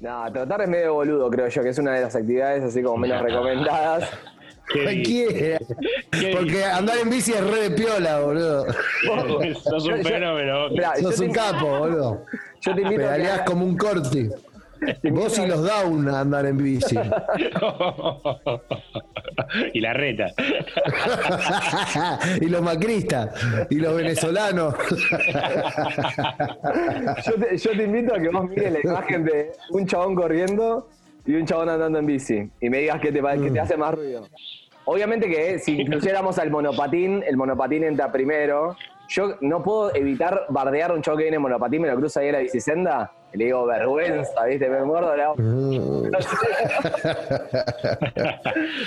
No, trotar es medio boludo, creo yo, que es una de las actividades así como menos recomendadas. Cualquiera. Porque andar en bici es re de piola, boludo. Sos un fenómeno. Mirá, Sos un capo, boludo. Yo te invito a Pedaleás que, como un corti. Vos y los down a andar en bici. y la reta. y los macristas. Y los venezolanos. yo, te, yo te invito a que vos mires la imagen de un chabón corriendo y un chabón andando en bici y me digas qué te, qué te hace más ruido. Obviamente que si incluyéramos al monopatín, el monopatín entra primero. Yo no puedo evitar bardear a un chabón que viene en monopatín, me lo cruza ahí en la bicicenda y le digo, vergüenza, ¿viste? Me muerdo la...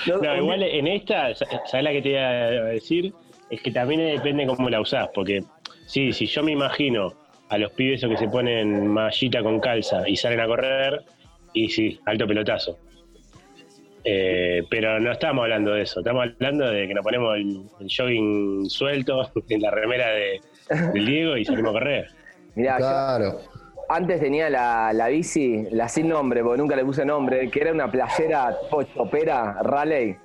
No, No, igual en esta, ¿sabes la que te iba a decir? Es que también depende cómo la usás, porque sí, si yo me imagino a los pibes esos que se ponen mallita con calza y salen a correr, y sí, alto pelotazo. Eh, pero no estamos hablando de eso, estamos hablando de que nos ponemos el, el jogging suelto en la remera de, del Diego y salimos a correr. Mirá, yo- Claro. Antes tenía la, la bici, la sin nombre, porque nunca le puse nombre, que era una playera tipo chopera, raleigh,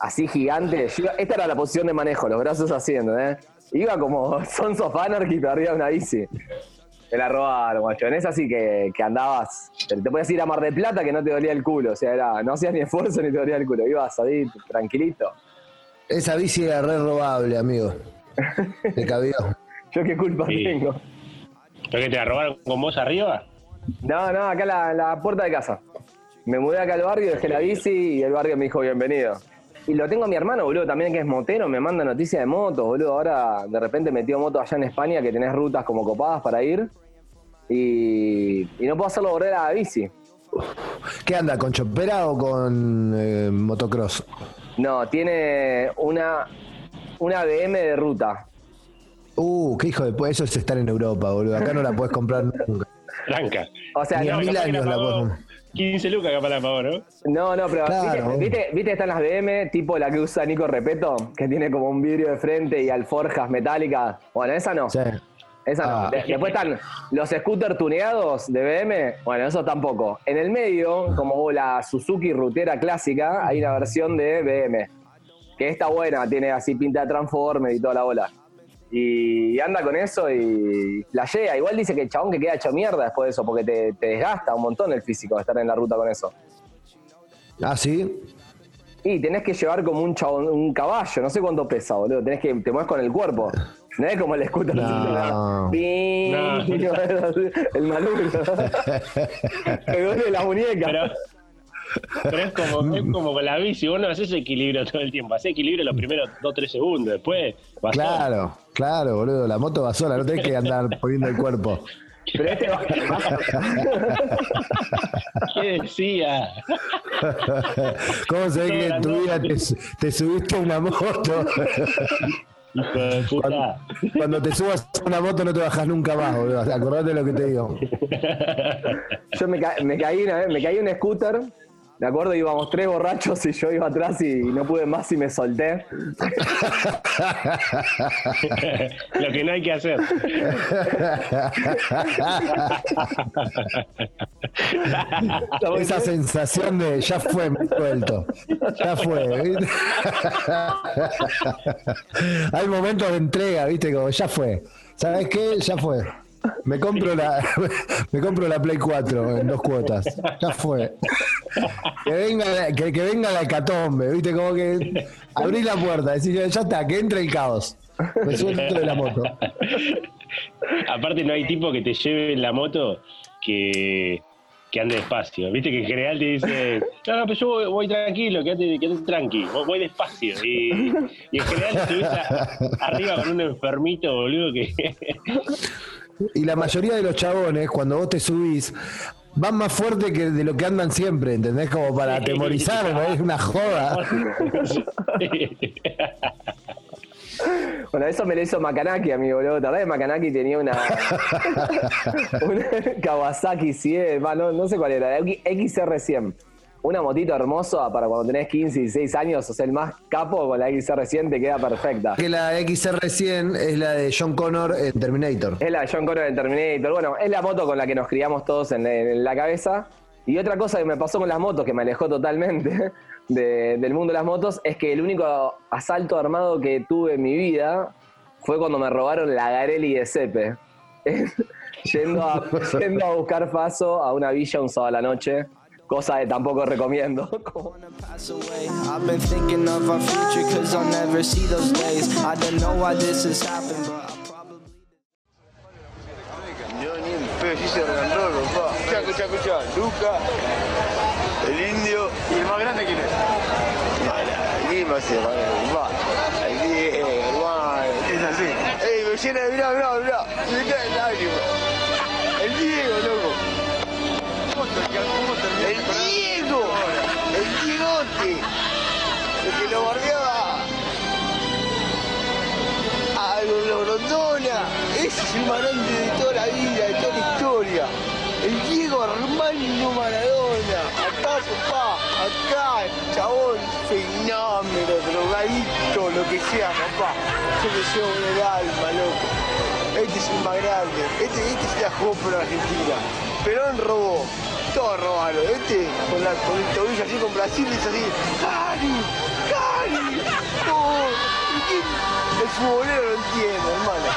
así gigante. Yo esta era la posición de manejo, los brazos haciendo, ¿eh? Iba como Sons of Anarchy, arriba de una bici. Te la robaron, guacho. En esa sí que, que andabas, te, te podías ir a Mar de Plata que no te dolía el culo, o sea, era, no hacías ni esfuerzo ni te dolía el culo, ibas ahí tranquilito. Esa bici era re robable, amigo. Te cabió. Yo qué culpa Sí. tengo. ¿Pero que te la robaron con vos arriba? No, no, acá la, la puerta de casa. Me mudé acá al barrio, dejé la bici y el barrio me dijo bienvenido. Y lo tengo a mi hermano, boludo, también que es motero, me manda noticias de motos, boludo. Ahora de repente metió moto allá en España que tenés rutas como copadas para ir. Y, y no puedo hacerlo volver a la bici. ¿Qué anda? ¿Con chopera o con eh, motocross? No, tiene una, una BM de ruta. Uh, qué hijo de pu- Eso es estar en Europa, boludo. Acá no la puedes comprar nunca. Tranca. O sea, Ni no, mil años la pagó podemos. 15 lucas capaz la pagó, ¿no? No, no, pero Claro. ¿viste, viste, viste están las BM tipo la que usa Nico Repeto? Que tiene como un vidrio de frente y alforjas metálicas. Bueno, esa no. Sí. Esa no. Ah. De- después están los scooters tuneados de BM. Bueno, eso tampoco. En el medio, como la Suzuki Rutera clásica, hay una versión de BM. Que está buena, tiene así pinta de Transformer y toda la bola. Y anda con eso y flashea. Igual dice que el chabón que queda hecho mierda después de eso, porque te, te desgasta un montón el físico de estar en la ruta con eso. Ah, sí. Y tenés que llevar como un chabón, un caballo, no sé cuánto pesa, boludo. Tenés que, te mueves con el cuerpo. No es como el scooter. No. Ping, El manubrio. Te duele la muñeca. Pero, pero es, como, es como con la bici, vos no haces equilibrio todo el tiempo, haces equilibrio los primeros 2-3 segundos, después vas Claro, claro, boludo. La moto va sola, no tenés que andar poniendo el cuerpo. Pero este va- ¿Qué decía? ¿Cómo se ve que en tu vida te, te subiste a una moto? Hijo de puta. Cuando, cuando te subas a una moto no te bajas nunca más, boludo. Acordate de lo que te digo. yo me, ca- me caí una vez, me caí en un scooter. De acuerdo, íbamos tres borrachos y yo iba atrás y no pude más y me solté. Lo que no hay que hacer. Esa sensación de ya fue, me suelto. Ya fue. ¿viste? Hay momentos de entrega, viste, como ya fue. ¿Sabes qué? Ya fue. Me compro la, me compro la Play 4 en dos cuotas. Ya fue. Que venga, que, que venga la hecatombe, viste, como que abrí la puerta, decís, ya está, que entre el caos. Me suelto de la moto. Aparte no hay tipo que te lleve en la moto que, que ande despacio. Viste que en general te dice, no, no, pero yo voy, voy tranquilo, quédate, quédate tranqui, voy, despacio. Y, en general te arriba con un enfermito, boludo, que... Y la mayoría de los chabones, cuando vos te subís, van más fuerte que de lo que andan siempre, ¿entendés? Como para atemorizar, ¿no? es una joda. Bueno, eso me lo hizo Makanaki, amigo, boludo. ¿Te que Makanaki tenía una, una Kawasaki 100? va, no, no sé cuál era, XR100. Una motito hermosa para cuando tenés 15, 16 años, o sea, el más capo con la XR100 te queda perfecta. Que la XR100 es la de John Connor en Terminator. Es la de John Connor en Terminator. Bueno, es la moto con la que nos criamos todos en, en la cabeza. Y otra cosa que me pasó con las motos, que me alejó totalmente de- del mundo de las motos, es que el único asalto armado que tuve en mi vida fue cuando me robaron la Garelli de Sepe. yendo, a, yendo a buscar paso a una villa un sábado a la noche, cosa que tampoco recomiendo. Como- wanna pass away. I've been thinking of our future cause I'll never see those days. I don't know why this has happened, but I probably. Yo ni en pedo, sí se regaló, papá. Escucha, escucha, escucha. Luca, el indio. ¿Y el más grande quién es? Lima se va El Diego, hermano. Es así. Ey, me llena de. Mirá, mirá, mirá. Me cae el lágrima. El Diego, loco. El Diego. El Diegote. El que lo bardeaba. a Grondona. Ese es el marante de toda la vida, de toda la historia. El Diego Armando Maradona. Acá, papá, acá, chabón, fenómeno, drogadicto, lo que sea, papá. Yo le llevo en el alma, loco. Este es el más grande. Este, este se la jugó por Argentina. Perón robó. Todos robaron. Este con, la, con el tobillo así con Brasil es así. ¡Cari! ¡Cari! ¡Oh! ¿Y? El futbolero lo entiende, hermano.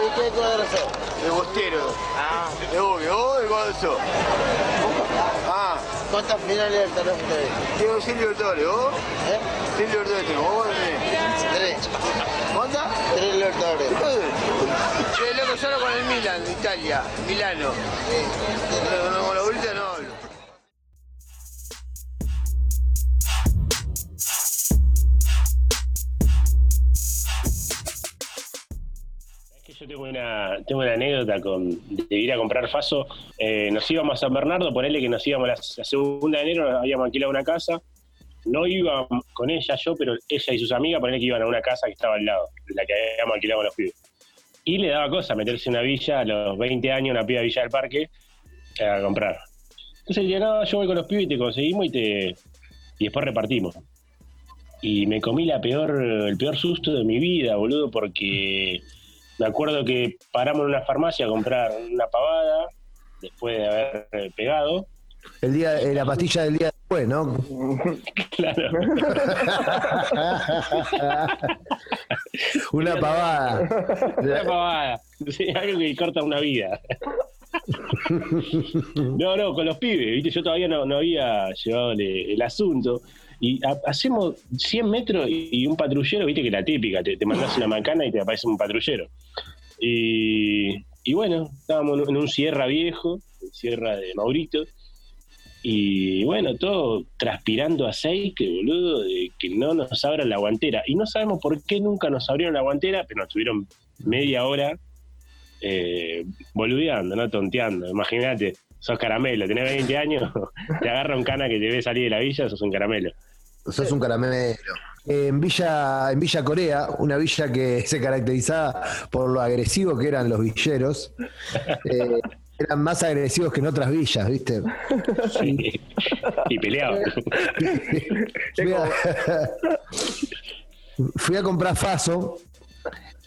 ¿De qué cuadro sos? De Bostero. Ah. De Bogue. ¿Vos de cuadro sos? Ah. ¿Cuántas finales ustedes? Tengo 100 libertadores. ¿Vos? ¿Eh? 100 libertadores tengo. ¿Vos cuántas tenés? Tres. Libertadores. Che, loco, solo con el Milan, de Italia. Milano. No, no, con la bolita no hablo. Es que yo tengo una, tengo una anécdota con, de ir a comprar Faso. Eh, nos íbamos a San Bernardo, ponele que nos íbamos la, la segunda de enero, habíamos alquilado una casa. No iba con ella yo, pero ella y sus amigas, ponele que iban a una casa que estaba al lado, la que habíamos alquilado con los pibes. Y le daba cosa meterse en una villa a los 20 años, una piba de Villa del Parque, a comprar. Entonces le no, yo voy con los pibes y te conseguimos y te y después repartimos. Y me comí la peor, el peor susto de mi vida, boludo, porque me acuerdo que paramos en una farmacia a comprar una pavada después de haber eh, pegado. El día, eh, la pastilla del día después, ¿no? Claro. Una pavada. Una pavada. Sí, algo que corta una vida. No, no, con los pibes, ¿viste? Yo todavía no, no había llevado el, el asunto. Y ha- hacemos 100 metros y, un patrullero, viste que la típica, te, te mandas una macana y te aparece un patrullero. Y, y bueno, estábamos en un sierra viejo, el sierra de Maurito, y bueno, todo transpirando aceite, boludo, de que no nos abran la guantera. Y no sabemos por qué nunca nos abrieron la guantera, pero nos tuvieron media hora eh, boludeando, ¿no? Tonteando. Imagínate, sos caramelo, tenés 20 años, te agarra un cana que te ve salir de la villa, sos un caramelo. Sos un caramelo. En Villa, en Villa Corea, una villa que se caracterizaba por lo agresivo que eran los villeros, eh, eran más agresivos que en otras villas, ¿viste? Sí. y peleado. Fui a, fui a comprar Faso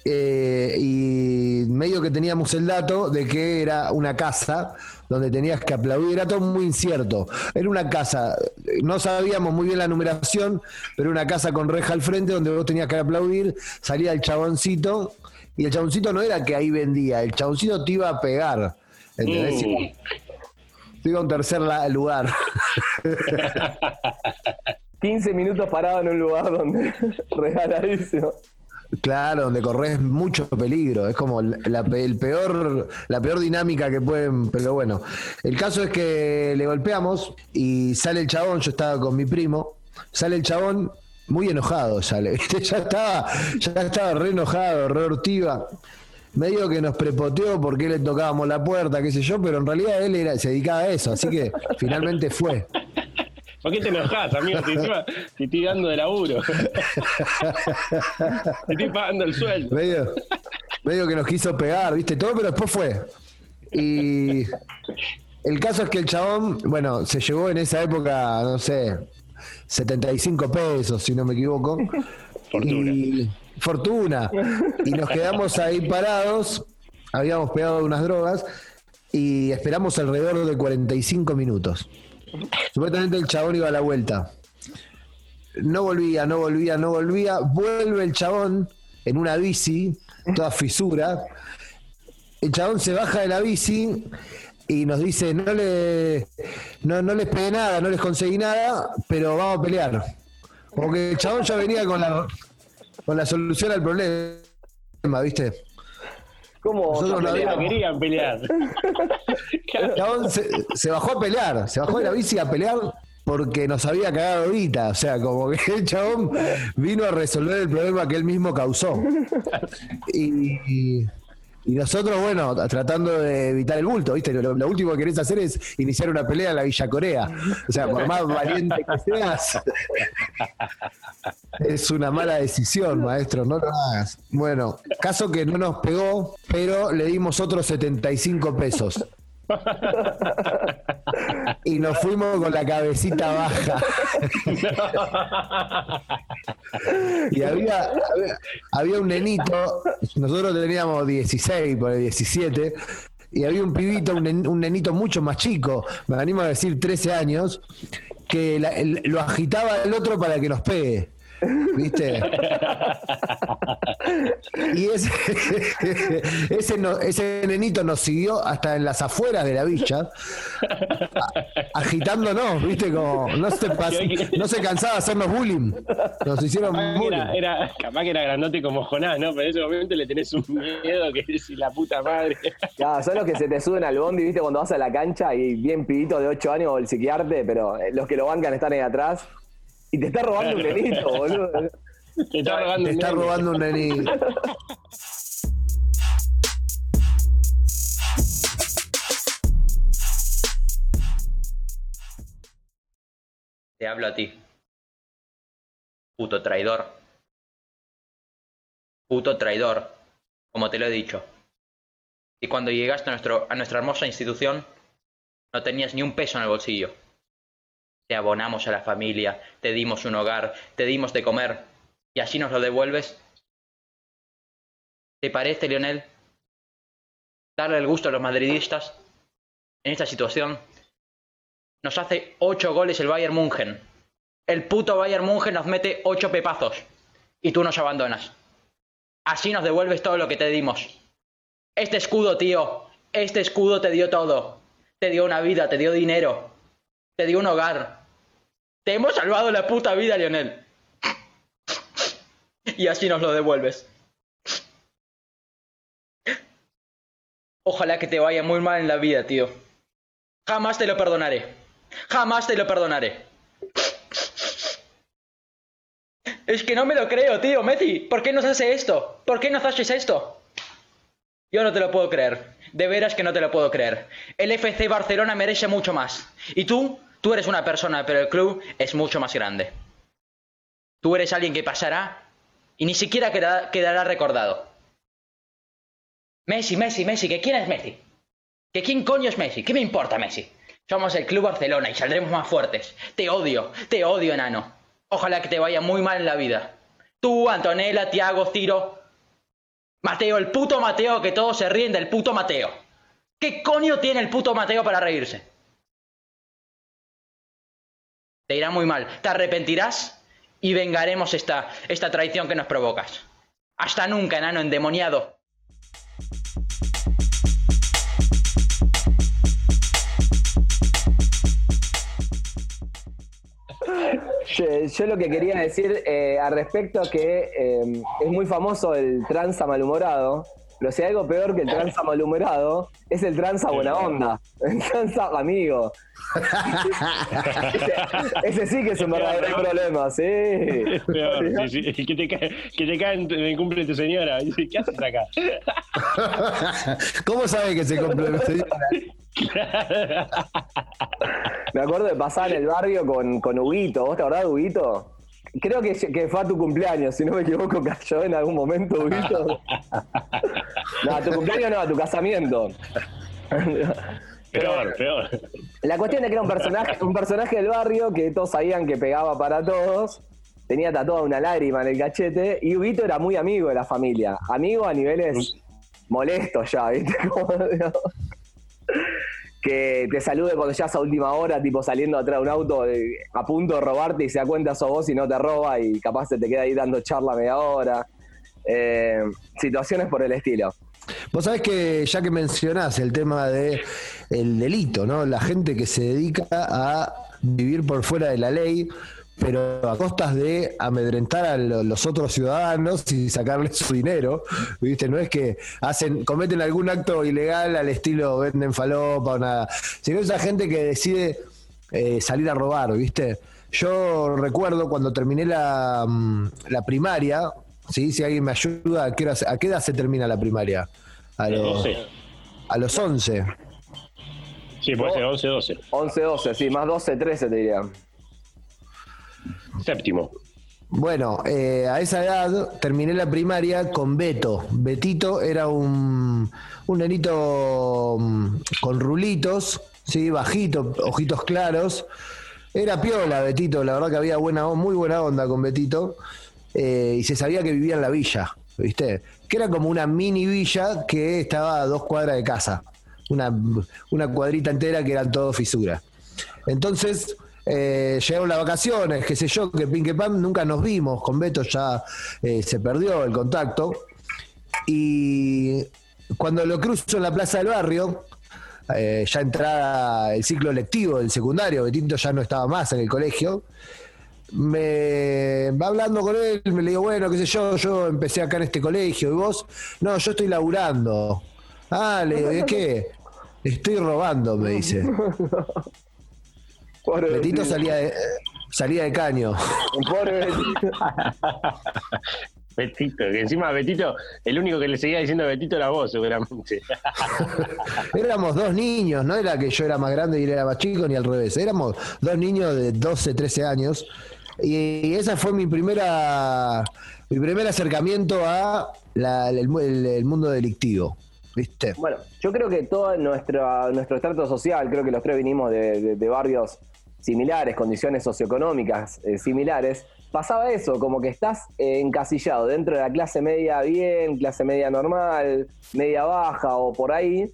eh, y medio que teníamos el dato de que era una casa donde tenías que aplaudir, era todo muy incierto. Era una casa, no sabíamos muy bien la numeración, pero una casa con reja al frente donde vos tenías que aplaudir, salía el chaboncito y el chaboncito no era que ahí vendía, el chaboncito te iba a pegar. ¿Entendés? Mm. A un tercer lugar. 15 minutos parado en un lugar donde regaladísimo. Claro, donde corres mucho peligro, es como la, el peor, la peor dinámica que pueden, pero bueno. El caso es que le golpeamos y sale el chabón, yo estaba con mi primo, sale el chabón muy enojado, sale, ya estaba, ya estaba re enojado, re hortiva. Medio que nos prepoteó porque le tocábamos la puerta, qué sé yo, pero en realidad él era, se dedicaba a eso, así que finalmente fue. ¿Por qué te enojas, amigo? Si te estoy dando de laburo. te estoy pagando el sueldo. medio, medio que nos quiso pegar, viste, todo, pero después fue. Y El caso es que el chabón, bueno, se llevó en esa época, no sé, 75 pesos, si no me equivoco. Fortuna. Y, fortuna. Y nos quedamos ahí parados, habíamos pegado unas drogas y esperamos alrededor de 45 minutos. Supuestamente el chabón iba a la vuelta. No volvía, no volvía, no volvía. Vuelve el chabón en una bici, toda fisura. El chabón se baja de la bici y nos dice, no le no, no les pegué nada, no les conseguí nada, pero vamos a pelear. Como que el chabón ya venía con la con la solución al problema, ¿viste? ¿Cómo? Nosotros no querían pelear. El chabón se, se bajó a pelear, se bajó de la bici a pelear porque nos había cagado ahorita. O sea, como que el chabón vino a resolver el problema que él mismo causó. Y, y- y nosotros, bueno, tratando de evitar el bulto, ¿viste? Lo, lo último que querés hacer es iniciar una pelea en la Villa Corea. O sea, por más valiente que seas, es una mala decisión, maestro, no lo hagas. Bueno, caso que no nos pegó, pero le dimos otros 75 pesos. Y nos fuimos con la cabecita baja. Y había, había, un nenito, nosotros teníamos 16, por el 17, y había un pibito, un, un nenito mucho más chico, me animo a decir 13 años, que la- lo agitaba el otro para que nos pegue. ¿Viste? Y ese, ese, no- ese nenito nos siguió hasta en las afueras de la villa, agitándonos, ¿viste? Como no se, pas- no se cansaba de hacernos bullying. Nos hicieron Capaz bullying. era, era- capaz que era grandote como Jonás, ¿no? Pero en ese momento le tenés un miedo que es la puta madre. Ya, son los que se te suben al bondi, viste, cuando vas a la cancha y bien pibito de 8 años o el psiquiarte, pero eh, los que lo bancan están ahí atrás. Y te está robando un nenito, boludo. Te está robando Te un está nene. robando un nenito. Te hablo a ti. Puto traidor. Puto traidor. Como te lo he dicho. Y cuando llegaste a, nuestro, a nuestra hermosa institución, no tenías ni un peso en el bolsillo. Te abonamos a la familia, te dimos un hogar, te dimos de comer, y así nos lo devuelves. ¿Te parece, Lionel? Darle el gusto a los madridistas en esta situación nos hace 8 goles el Bayern München. El puto Bayern München nos mete 8 pepazos. Y tú nos abandonas. Así nos devuelves todo lo que te dimos. Este escudo, tío. Este escudo te dio todo. Te dio una vida, te dio dinero. Te dio un hogar. Te hemos salvado la puta vida, Lionel. Y así nos lo devuelves. Ojalá que te vaya muy mal en la vida, tío. Jamás te lo perdonaré. Jamás te lo perdonaré. Es que no me lo creo, tío, Messi. ¿Por qué nos hace esto? ¿Por qué nos haces esto? Yo no te lo puedo creer. De veras que no te lo puedo creer. El FC Barcelona merece mucho más. Y tú, tú eres una persona, pero el club es mucho más grande. Tú eres alguien que pasará y ni siquiera quedará, recordado. Messi, Messi, Messi, ¿que quién es Messi? ¿Que quién coño es Messi? ¿Qué me importa Messi? Somos el Club Barcelona y saldremos más fuertes. Te odio, te odio, enano. Ojalá que te vaya muy mal en la vida. Tú, Antonella, Tiago, Ciro. Mateo, el puto Mateo, que todos se ríen del puto Mateo. ¿Qué coño tiene el puto Mateo para reírse? Te irá muy mal. Te arrepentirás y vengaremos esta, esta traición que nos provocas. Hasta nunca, enano endemoniado. Yo, yo lo que quería decir eh, al respecto que eh, es muy famoso el tranza malhumorado, pero si hay algo peor que el tranza malhumorado es el tranza buena onda, el tranza amigo. ese, sí que es un verdadero problema, sí. Es peor, sí, sí. Que te cae, que te en el cumple de tu señora. ¿qué haces acá? ¿Cómo sabe que se complementa? Me acuerdo de pasar en el barrio con, con Huguito, ¿vos te acordás de Huguito? Creo que, que fue a tu cumpleaños, si no me equivoco, cayó en algún momento, Huguito. No, a tu cumpleaños no, a tu casamiento. Peor, peor. La cuestión es que era un personaje, un personaje del barrio que todos sabían que pegaba para todos. Tenía tatuada una lágrima en el cachete. Y Huguito era muy amigo de la familia. Amigo a niveles molestos ya, ¿viste? Como, que te salude cuando ya es a última hora, tipo saliendo atrás de un auto eh, a punto de robarte y se da cuenta sos vos y no te roba y capaz se te queda ahí dando charla media hora. Eh, situaciones por el estilo. Vos sabés que ya que mencionás el tema de el delito, ¿no? La gente que se dedica a vivir por fuera de la ley, pero a costas de amedrentar a lo- los otros ciudadanos y sacarles su dinero, ¿viste? No es que hacen, cometen algún acto ilegal al estilo venden falopa o nada, sino esa gente que decide eh, salir a robar, ¿viste? Yo recuerdo cuando terminé la, mm, la primaria, ¿sí? si alguien me ayuda, ¿a qué, hora a qué edad se termina la primaria? A los, 12. a los 11. Sí, puede ser 11, 12. 11, 12, sí, más 12, 13 te diría. Séptimo. Bueno, eh, a esa edad terminé la primaria con Beto. Betito era un, un nenito mm, con rulitos, sí, bajito, ojitos claros. Era piola Betito, la verdad que había buena, muy buena onda con Betito. eh, y se sabía que vivía en la villa, ¿viste? Que era como una mini villa que estaba a dos cuadras de casa. Una, una cuadrita entera que eran todo fisuras. Entonces, eh, llegaron las vacaciones, qué sé yo, que pin que pam, nunca nos vimos. Con Beto ya eh, se perdió el contacto. Y cuando lo cruzo en la plaza del barrio, eh, ya entrada el ciclo lectivo del secundario, Betito ya no estaba más en el colegio. Me va hablando con él, me le digo, bueno, qué sé yo, yo empecé acá en este colegio, y vos, no, yo estoy laburando. Ah, le digo, ¿de qué? Estoy robando, me dice. Pobre Betito Betito. salía de, salía de caño. Pobre Betito. Betito, que encima Betito, el único que le seguía diciendo Betito era vos, seguramente. Éramos dos niños, no era que yo era más grande y él era más chico, ni al revés. Éramos dos niños de 12, 13 años. Y esa fue mi primera mi primer acercamiento a la- el, mundo delictivo. ¿Viste? Bueno, yo creo que todo nuestro, nuestro estrato social, creo que los tres vinimos de barrios similares, condiciones socioeconómicas eh, similares, pasaba eso, como que estás eh, encasillado dentro de la clase media bien, clase media normal, media baja o por ahí,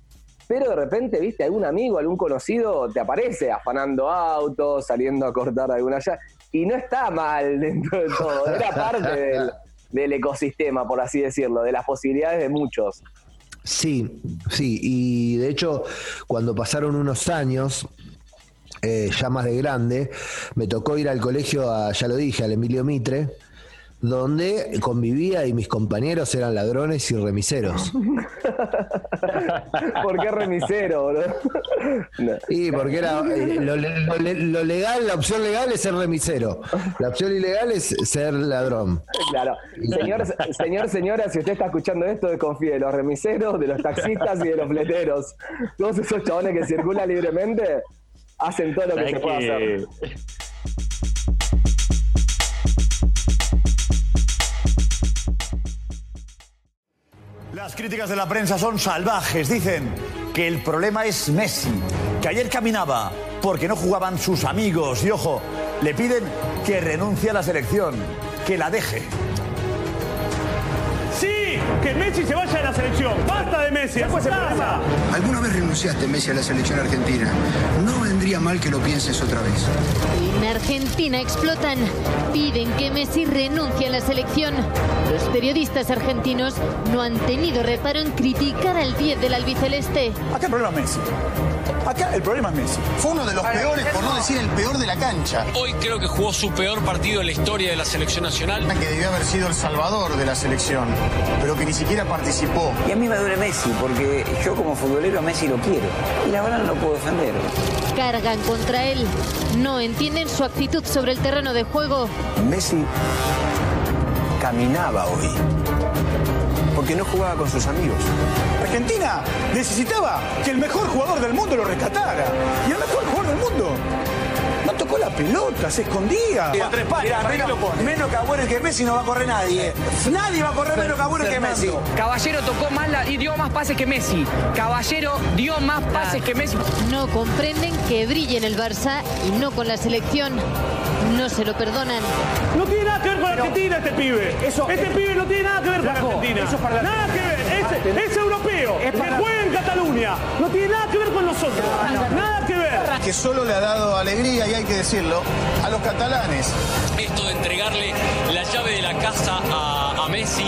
pero de repente, viste, algún amigo, algún conocido te aparece afanando autos, saliendo a cortar alguna llave, y no está mal dentro de todo, era parte del, del ecosistema, por así decirlo, de las posibilidades de muchos. Sí, sí. Y de hecho, cuando pasaron unos años, eh, ya más de grande, me tocó ir al colegio, a, ya lo dije, al Emilio Mitre, donde convivía y mis compañeros eran ladrones y remiseros. ¿Por qué remisero, bro? No. Y porque era eh, lo, le- lo lo legal, la opción legal es ser remisero. La opción ilegal es ser ladrón. Claro. Señor, señor, señora, si usted está escuchando esto, desconfíe de los remiseros, de los taxistas y de los fleteros. Todos esos chabones que circulan libremente hacen todo lo que ¿Sabés se puede hacer. Críticas de la prensa son salvajes. Dicen que el problema es Messi, que ayer caminaba porque no jugaban sus amigos. Y ojo, le piden que renuncie a la selección, que la deje. Que Messi se vaya de la selección. Basta de Messi. ¿Cuál es el problema? ¿Alguna vez renunciaste, Messi, a la selección argentina? No vendría mal que lo pienses otra vez. En Argentina explotan. Piden que Messi renuncie a la selección. Los periodistas argentinos no han tenido reparo en criticar al 10 del albiceleste. Acá el problema es Messi. Acá el problema es Messi. Fue uno de los peores, por no decir el peor de la cancha. Hoy creo que jugó su peor partido en la historia de la selección nacional. Que debió haber sido el salvador de la selección, pero que ni siquiera participó. Y a mí me duele Messi, porque yo como futbolero a Messi lo quiero. Y la verdad no lo puedo defender. Cargan contra él. No entienden su actitud sobre el terreno de juego. Messi caminaba hoy. Porque no jugaba con sus amigos. Argentina necesitaba que el mejor jugador del mundo lo rescatara. Y el mejor jugador del mundo No tocó la pelota, se escondía. Con tres pares, Mirá, ¿para qué menos, lo pone? menos que Agüero y que Messi no va a correr nadie. Nadie va a correr menos que Agüero y que Messi. Caballero tocó más la- y dio más pases que Messi. Caballero dio más pases que Messi. No comprenden que brille en el Barça y no con la selección. No se lo perdonan. No tiene nada que ver con Argentina este pibe. este pibe no tiene nada que ver con Argentina. eso es para la- nada que ver. Es, europeo. Es para- que juega en Cataluña. No tiene nada que ver con nosotros. Nada que ver. Que solo le ha dado alegría, y hay que decirlo, a los catalanes. Esto de entregarle la llave de la casa a, a Messi,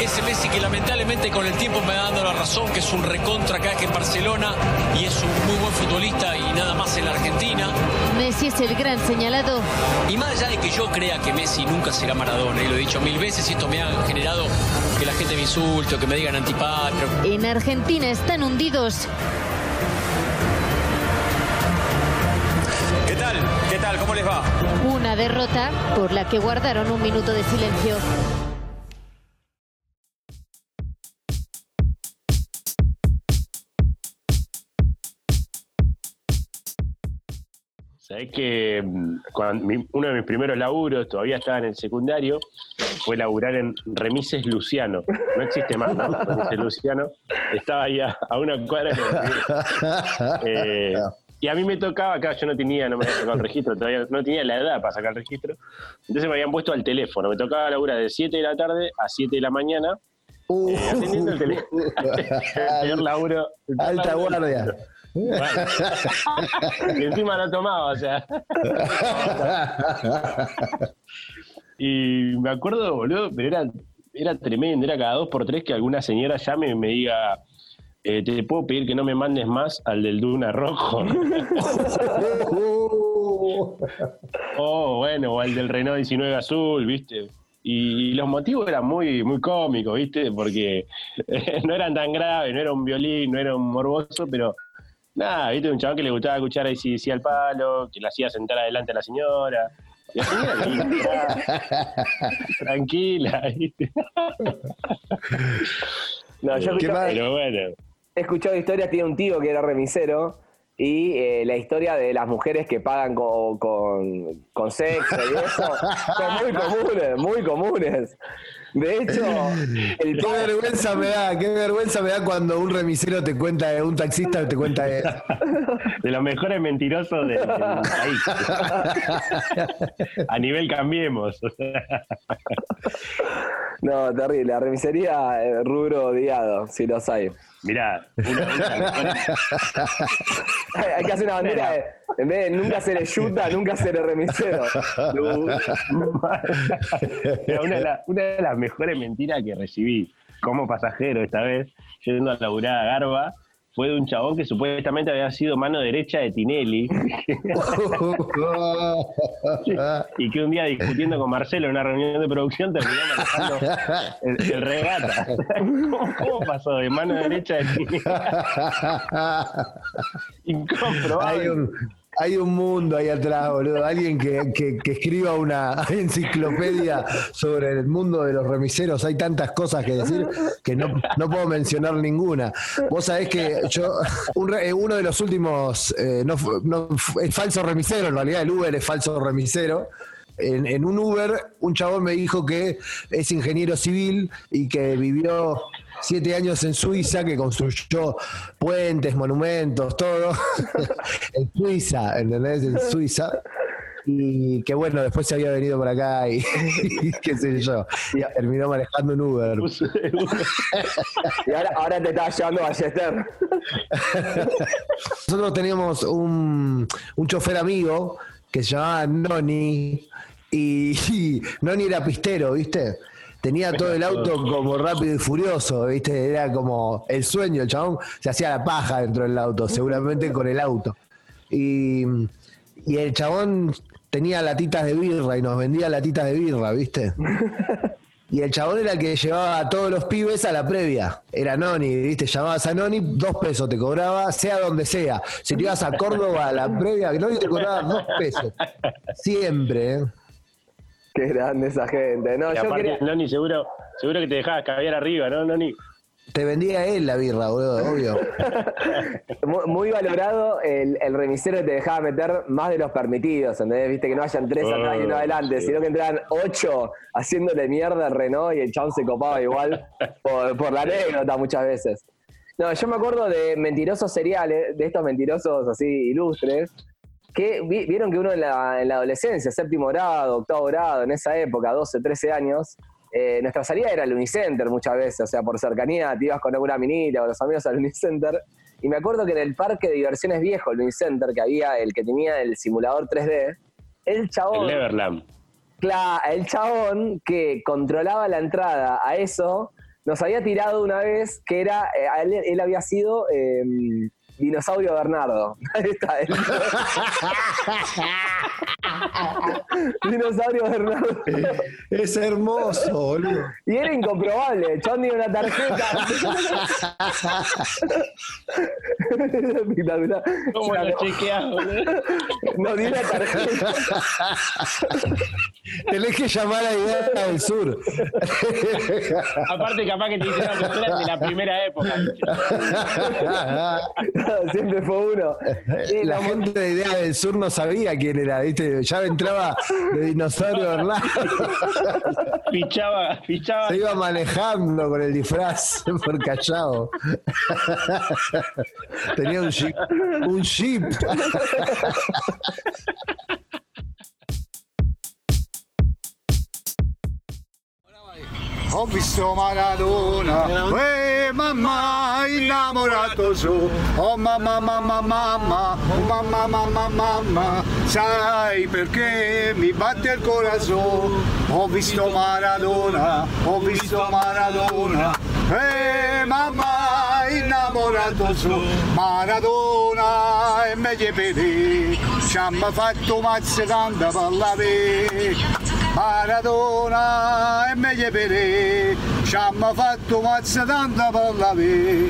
ese Messi que lamentablemente con el tiempo me va dando la razón, que es un recontra acá que en Barcelona y es un muy buen futbolista y nada más en la Argentina. Messi es el gran señalado. Y más allá de que yo crea que Messi nunca será Maradona, y lo he dicho mil veces, y esto me ha generado que la gente me insulte o que me digan antipatrio. En Argentina están hundidos. ¿Qué tal? ¿Qué tal? ¿Cómo les va? Una derrota por la que guardaron un minuto de silencio. Sabés que mm, cuando mi- uno de mis primeros laburos, todavía estaba en el secundario, fue laburar en Remises Luciano. No existe más, ¿no? Remises Luciano. Estaba ahí a, a una cuadra. de- eh, y a mí me tocaba, acá yo no tenía, no me había sacado el registro, todavía no tenía la edad para sacar el registro. Entonces me habían puesto al teléfono. Me tocaba laburar de 7 de la tarde a 7 de la mañana. Uh, eh, atendiendo el teléfono. el laburo. el Alta laburo guardia. Bueno. y encima no tomaba, o sea. y me acuerdo, boludo, pero era, era tremendo, era cada dos por tres que alguna señora llame y me diga, eh, te puedo pedir que no me mandes más al del Duna Rojo. oh, bueno, o al del Renault 19 Azul, ¿viste? Y, los motivos eran muy, muy cómicos, ¿viste? Porque no eran tan graves, no era un violín, no era un morboso, pero nada, ¿viste? Un chabón que le gustaba escuchar ahí sí, sí al palo, que la hacía sentar adelante a la señora. Y tranquila. No, yo mal. Pero bueno. He escuchado historias, tiene un tío que era remisero y eh, la historia de las mujeres que pagan con, con, con sexo y eso son muy comunes, muy comunes. De hecho, el Qué vergüenza me da, qué vergüenza me da cuando un remisero te cuenta, un taxista te cuenta eso. de los mejores mentirosos del, del país. A nivel cambiemos. No, terrible. La remisería, eh, rubro odiado, si los hay. Mirá, una, una- Hay, que hacer una bandera de, en vez de nunca ser el yuta, nunca ser el remisero. Era una, de la- una de las mejores mentiras que recibí como pasajero esta vez, yendo a laburar a Garba, fue de un chabón que supuestamente había sido mano derecha de Tinelli. y que un día discutiendo con Marcelo en una reunión de producción terminó manejando el, el regata. ¿Cómo, cómo pasó de mano derecha de Tinelli? Incomprobable. Hay un, hay un mundo ahí atrás, boludo. Alguien que, que- que escriba una enciclopedia sobre el mundo de los remiseros. Hay tantas cosas que decir que no, no puedo mencionar ninguna. Vos sabés que yo, un eh, uno de los últimos, eh, no, no es falso remisero, en realidad el Uber es falso remisero. En, en un Uber, un chabón me dijo que es ingeniero civil y que vivió siete años en Suiza, que construyó puentes, monumentos, todo. en Suiza, ¿entendés? En Suiza. Y que bueno, después se había venido por acá y, y qué sé yo. Y terminó manejando un Uber. Y ahora, ahora te estás llevando a Ballester. Nosotros teníamos un, un chofer amigo que se llamaba Noni y, y Noni era pistero, ¿viste? Tenía todo el auto como rápido y furioso, ¿viste? Era como el sueño, el chabón se hacía la paja dentro del auto, seguramente con el auto. Y, y el chabón tenía latitas de birra y nos vendía latitas de birra, ¿viste? Y el chabón era el que llevaba a todos los pibes a la previa. Era Noni, ¿viste? Llamabas a Noni, dos pesos te cobraba, sea donde sea. Si te ibas a Córdoba a la previa, Noni te cobraba dos pesos. Siempre, ¿eh? Qué grande esa gente. No, Y yo aparte, quería. Noni, seguro, seguro que te dejabas caviar arriba, ¿no, Noni? Te vendía él la birra, boludo, obvio. Muy, muy valorado el, el remisero que te dejaba meter más de los permitidos, ¿entendés? Viste que no hayan tres atrás y uno adelante, sino que entraran ocho haciéndole mierda al Renault y el chabón se copaba igual por, por la anécdota muchas veces. No, yo me acuerdo de mentirosos seriales, de estos mentirosos así ilustres, que vi- vieron que uno en la, en la adolescencia, séptimo grado, octavo grado, en esa época, 12, 13 años, eh, nuestra salida era el Unicenter muchas veces, o sea, por cercanía te ibas con alguna minita o los amigos al Unicenter. Y me acuerdo que en el parque de diversiones viejo, el Unicenter, que había el que tenía el simulador 3D, el chabón. El Neverland. Claro, el chabón que controlaba la entrada a eso nos había tirado una vez que era, eh, él, él había sido eh, Dinosaurio Bernardo. Ahí está. él. Dinosaurio Bernardo. Es hermoso, boludo. Y era incomprobable. El chabón tenía una tarjeta. Era espectacular. ¿Cómo lo chequeás, boludo? No, dio una tarjeta. Tenés que llamar a Idea del Sur. Aparte, capaz que te era de la primera época. Siempre fue uno. La la- gente de Idea del Sur no sabía quién era, ¿viste? Ya entraba de dinosaurio Bernardo. Fichaba, fichaba. Se iba manejando con el disfraz por callado. Tenía un jeep. Un jeep. Ho visto Maradona, eh mamma innamorato su, oh mamma mamma mamma, oh mamma mamma mamma, sai perché mi batte il corazon, ho visto Maradona, ho visto Maradona, eh mamma innamorato su, Maradona e meglio per te, ci hanno fatto mazze tanta parlare. Maradona meglio per te, ci hanno fatto mazza tanta per la ve.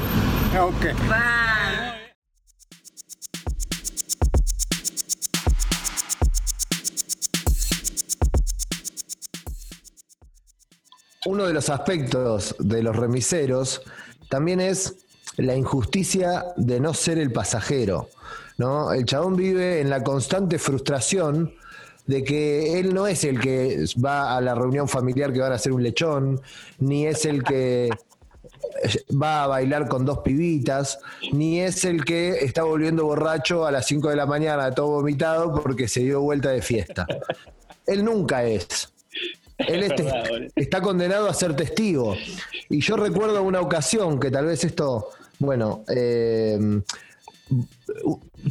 Eh, Ok. Uno de los aspectos de los remiseros también es la injusticia de no ser el pasajero. ¿no? El chabón vive en la constante frustración de que él no es el que va a la reunión familiar que van a hacer un lechón, ni es el que va a bailar con dos pibitas, ni es el que está volviendo borracho a las 5 de la mañana, todo vomitado porque se dio vuelta de fiesta. Él nunca es. Él Es es te- verdad, boludo. está condenado a ser testigo. Y yo recuerdo una ocasión que tal vez esto, bueno, eh,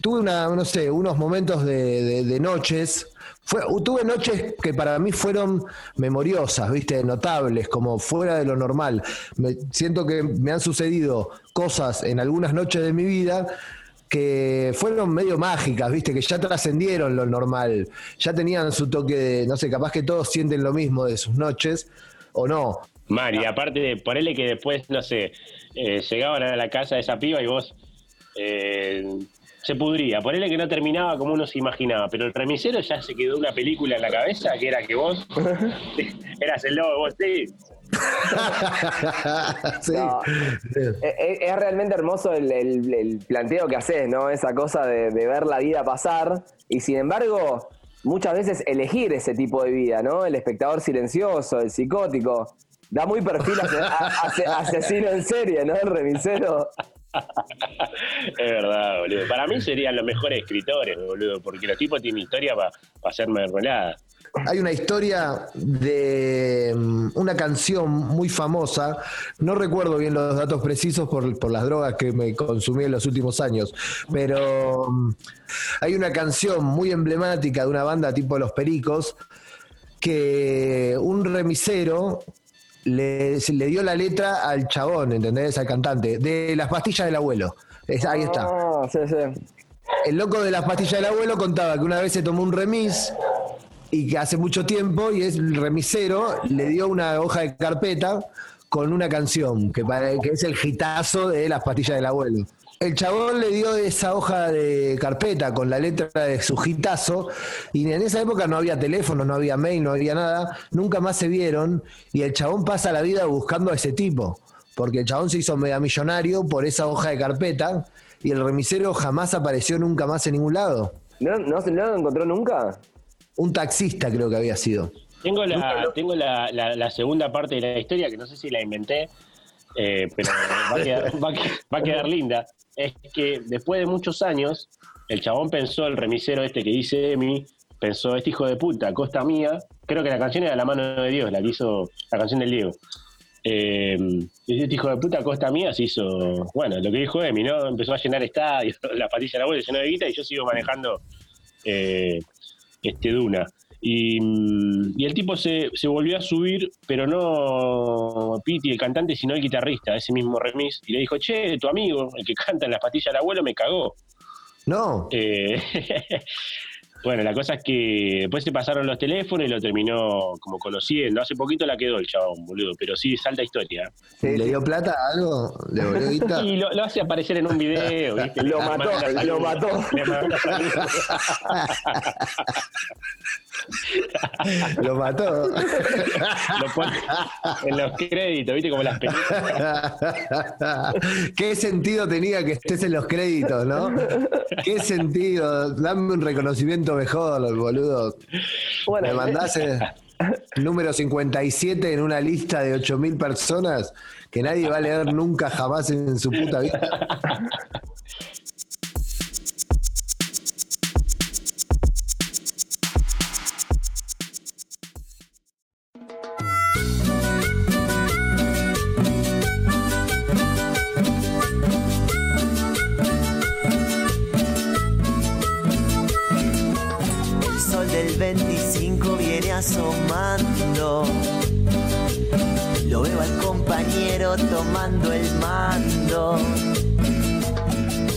tuve una, no sé, unos momentos de, de- de noches. Fue, tuve noches que para mí fueron memoriosas, viste, notables, como fuera de lo normal. Me, siento que me han sucedido cosas en algunas noches de mi vida que fueron medio mágicas, viste, que ya trascendieron lo normal, ya tenían su toque de, no sé, capaz que todos sienten lo mismo de sus noches, o no. Mal, y aparte de ponerle que después, no sé, eh, llegaban a la casa de esa piba y vos eh, se pudría. Ponele que no terminaba como uno se imaginaba, pero el remisero ya se quedó una película en la cabeza que era que vos eras el lobo, vos sí. Sí. No. Es, es realmente hermoso el, el- el planteo que haces, ¿no? Esa cosa de, de ver la vida pasar y sin embargo muchas veces elegir ese tipo de vida, ¿no? El espectador silencioso, el psicótico. Da muy perfil ase- asesino en serie, ¿no? El remisero. Es verdad, boludo. Para mí serían los mejores escritores, boludo, porque los tipos tienen historia para hacer mermelada. Hay una historia de mm, una canción muy famosa, no recuerdo bien los datos precisos por, por las drogas que me consumí en los últimos años, pero mm, hay una canción muy emblemática de una banda tipo Los Pericos que un remisero le, se le dio la letra al chabón, ¿entendés? Al cantante, de las pastillas del abuelo. Es- ahí está. Ah, sí, sí. El loco de las pastillas del abuelo contaba que una vez se tomó un remis y que hace mucho tiempo y es el remisero le dio una hoja de carpeta con una canción que, para- que es el gitazo de las pastillas del abuelo. El chabón le dio esa hoja de carpeta con la letra de su gitazo y en esa época no había teléfono, no había mail, no había nada, nunca más se vieron y el chabón pasa la vida buscando a ese tipo porque el chabón se hizo mega millonario por esa hoja de carpeta y el remisero jamás apareció nunca más en ningún lado. ¿No, no, se- no lo encontró nunca? Un taxista creo que había sido. Tengo la, tengo la, la- la segunda parte de la historia, que no sé si la inventé, eh, pero va a, quedar, va a que- va a quedar linda. Es que después de muchos años, el chabón pensó, el remisero este que dice Emi, pensó, este hijo de puta, costa mía. Creo que la canción era La mano de Dios, la que hizo la canción del Diego. Eh, este hijo de puta, costa mía, se hizo, bueno, lo que dijo Emi, ¿no? Empezó a llenar estadios, la patilla de la abuela llenó de guita y yo sigo manejando eh, este Duna. Y, y el tipo se, se volvió a subir, pero no Piti, el cantante, sino el guitarrista, ese mismo remis, y le dijo, che, tu amigo, el que canta en las patillas del abuelo, me cagó. No. Eh, bueno, la cosa es que después se pasaron los teléfonos y lo terminó como conociendo. Hace poquito la quedó el chabón, boludo, pero sí, salta historia. ¿Le dio plata algo? ¿Le volvió guita? Y lo, lo hace aparecer en un video, ¿viste? Lo mató, lo mató. Lo mató. Lo pone en los créditos, ¿viste? Como las películas. ¿Qué sentido tenía que estés en los créditos, no? ¿Qué sentido? Dame un reconocimiento mejor, boludo. Bueno, Me mandás eh, número 57 en una lista de 8.000 personas que nadie va a leer nunca jamás en su puta vida. compañero tomando el mando.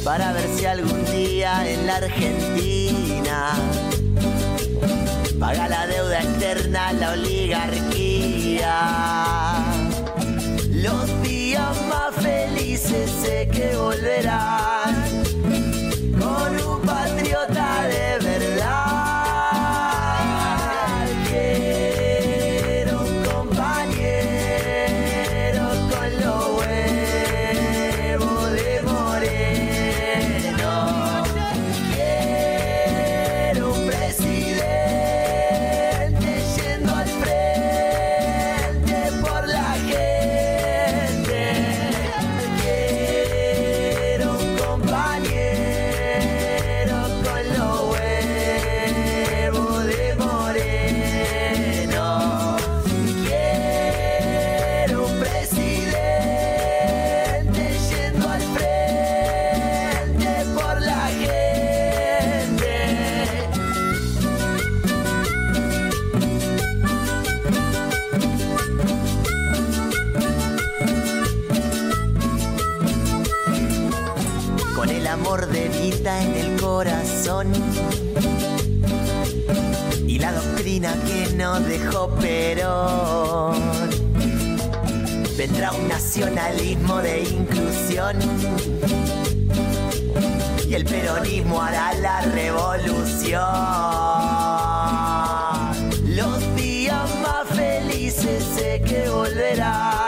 Para ver si algún día en la Argentina paga la deuda externa la oligarquía. Los días más felices sé que volverán y la doctrina que nos dejó Perón. Vendrá un nacionalismo de inclusión y el peronismo hará la revolución. Los días más felices sé que volverán